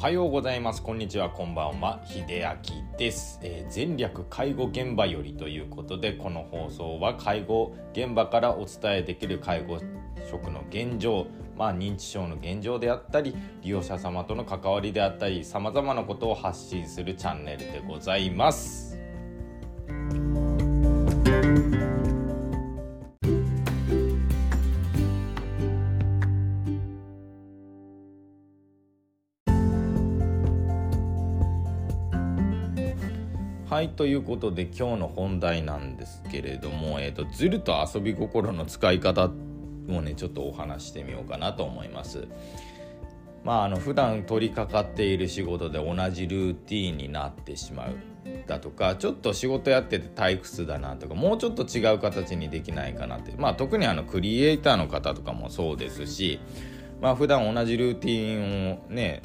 おはようございます。こんにちは。こんばんは。秀明です、えー、全略介護現場よりということで、この放送は介護現場からお伝えできる介護職の現状、まあ、認知症の現状であったり、利用者様との関わりであったり、様々なことを発信するチャンネルでございます。はいということで今日の本題なんですけれども、えーと、ずると遊び心の使い方をねちょっとお話してみようかなと思います。まああの普段取り掛かっている仕事で同じルーティンになってしまうだとかちょっと仕事やってて退屈だなとかもうちょっと違う形にできないかなってまあ特にあのクリエイターの方とかもそうですしまあ普段同じルーティンをね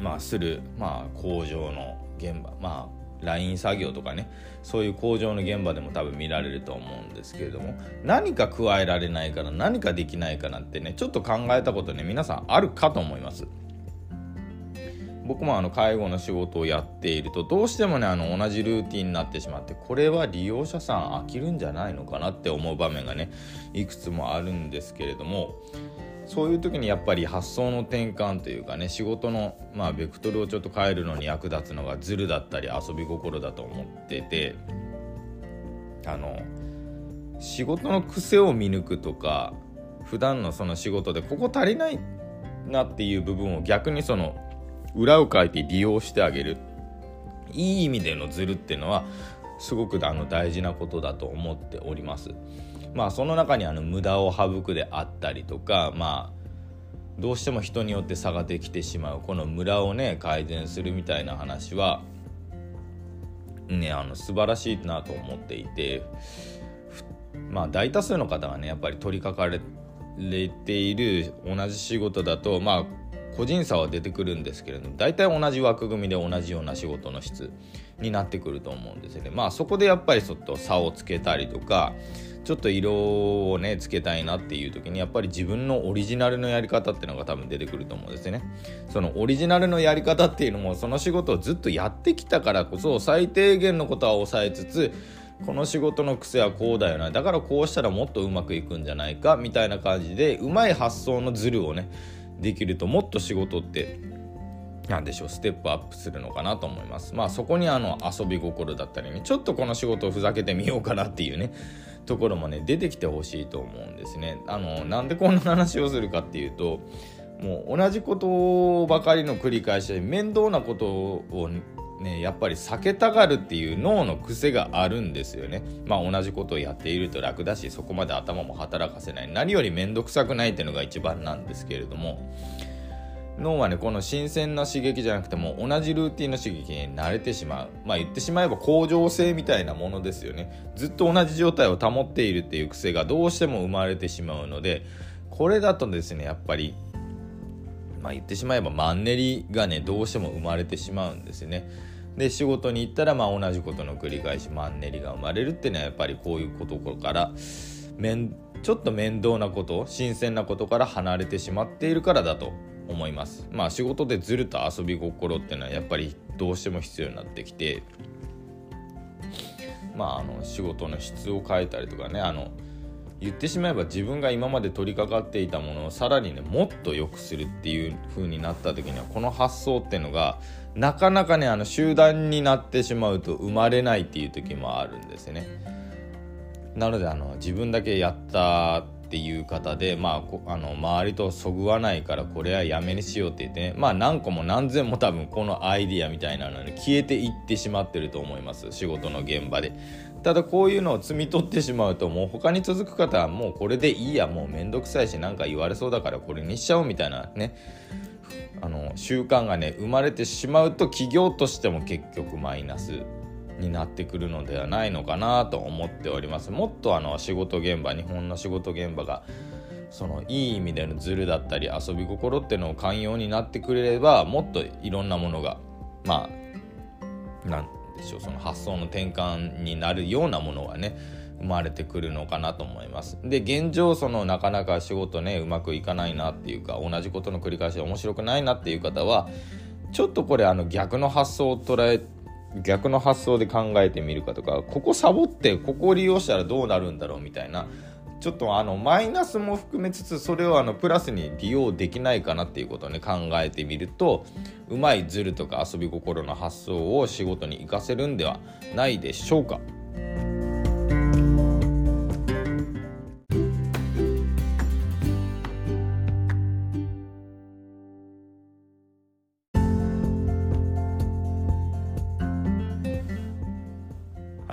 まあするまあ工場の現場まあライン作業とかねそういう工場の現場でも多分見られると思うんですけれども何か加えられないかな何かできないかなってねちょっと考えたことね皆さんあるかと思います。僕もあの介護の仕事をやっているとどうしてもねあの同じルーティンになってしまってこれは利用者さん飽きるんじゃないのかなって思う場面がねいくつもあるんですけれどもそういう時にやっぱり発想の転換というかね仕事のまあベクトルをちょっと変えるのに役立つのがズルだったり遊び心だと思っててあの仕事の癖を見抜くとか普段のその仕事でここ足りないなっていう部分を逆にその裏をかいて利用してあげる。いい意味でのズルっていうのはすごくあの大事なことだと思っております。まあその中にあの無駄を省くであったりとかまあどうしても人によって差ができてしまうこのムラをね改善するみたいな話はねあの素晴らしいなと思っていてまあ大多数の方がねやっぱり取り掛かれている同じ仕事だとまあ個人差は出てくるんですけれども大体同じ枠組みで同じような仕事の質になってくると思うんですよね。まあそこでやっぱりちょっと差をつけたりとかちょっと色をねつけたいなっていう時にやっぱり自分のオリジナルのやり方っていうのが多分出てくると思うんですよねそのオリジナルのやり方っていうのもその仕事をずっとやってきたからこそ最低限のことは抑えつつこの仕事の癖はこうだよなだからこうしたらもっとうまくいくんじゃないかみたいな感じでうまい発想のズルをねできるともっと仕事ってなでしょうステップアップするのかなと思いますまあそこにあの遊び心だったりねちょっとこの仕事をふざけてみようかなっていうねところもね出てきてほしいと思うんですね。あのなんでこんな話をするかっていうともう同じことばかりの繰り返しで面倒なことをね、やっぱり避けたがるっていう脳の癖があるんですよね。まあ同じことをやっていると楽だしそこまで頭も働かせない。何より面倒くさくないっていうのが一番なんですけれども。脳はねこの新鮮な刺激じゃなくても同じルーティンの刺激に慣れてしまう。まあ言ってしまえば恒常性みたいなものですよね。ずっと同じ状態を保っているっていう癖がどうしても生まれてしまうのでこれだとですねやっぱりまあ言ってしまえばマンネリがねどうしても生まれてしまうんですよね。で仕事に行ったらまあ同じことの繰り返しマンネリが生まれるっていうのはやっぱりこういうことからちょっと面倒なこと新鮮なことから離れてしまっているからだと思います。まあ仕事でずると遊び心っていうのはやっぱりどうしても必要になってきてまああの仕事の質を変えたりとかねあの言ってしまえば自分が今まで取り掛かっていたものをさらにねもっと良くするっていう風になった時にはこの発想っていうのがなかなかねあの集団になってしまうと生まれないっていう時もあるんですよね。なのであの自分だけやったっていう方で、まあ、あの周りとそぐわないからこれはやめにしようって言ってねまあ何個も何千も多分このアイディアみたいなのに消えていってしまってると思います。仕事の現場で。ただこういうのを摘み取ってしまうともう他に続く方はもうこれでいいやもうめんどくさいし何か言われそうだからこれにしちゃおうみたいなねあの習慣がね生まれてしまうと企業としても結局マイナス。になってくるのではないのかなと思っております。もっとあの仕事現場日本の仕事現場がそのいい意味でのズルだったり遊び心っていうのを寛容になってくれればもっといろんなものがまあなんでしょうその発想の転換になるようなものはね生まれてくるのかなと思います。で現状そのなかなか仕事ねうまくいかないなっていうか同じことの繰り返しで面白くないなっていう方はちょっとこれあの逆の発想を捉え逆の発想で考えてみるかとかここサボってここを利用したらどうなるんだろうみたいなちょっとあのマイナスも含めつつそれをあのプラスに利用できないかなっていうことをね考えてみるとうまいズルとか遊び心の発想を仕事に生かせるんではないでしょうか。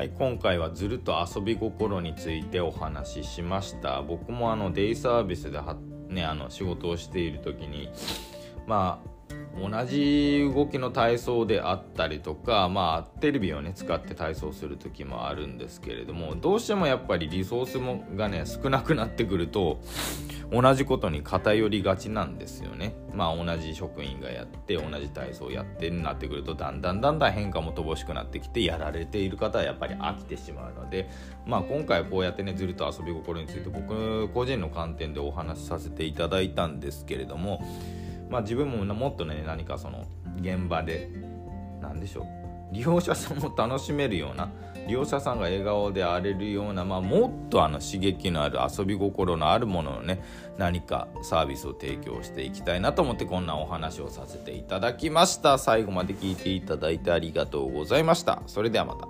今回はずると遊び心についてお話ししました。僕もあのデイサービスでは、ね、あの仕事をしている時にまあ同じ動きの体操であったりとか、まあ、テレビをね使って体操する時もあるんですけれどもどうしてもやっぱりリソースもがね少なくなってくると同じことに偏りがちなんですよね。まあ同じ職員がやって同じ体操やってになってくるとだんだんだんだん変化も乏しくなってきてやられている方はやっぱり飽きてしまうので、まあ、今回こうやってねずると遊び心について僕個人の観点でお話しさせていただいたんですけれども、まあ、自分ももっとね何かその現場で何でしょう。利用者さんも楽しめるような利用者さんが笑顔で荒れるような、まあ、もっとあの刺激のある遊び心のあるものをね何かサービスを提供していきたいなと思ってこんなお話をさせていただきました。最後まで聞いていただいてありがとうございました。それではまた。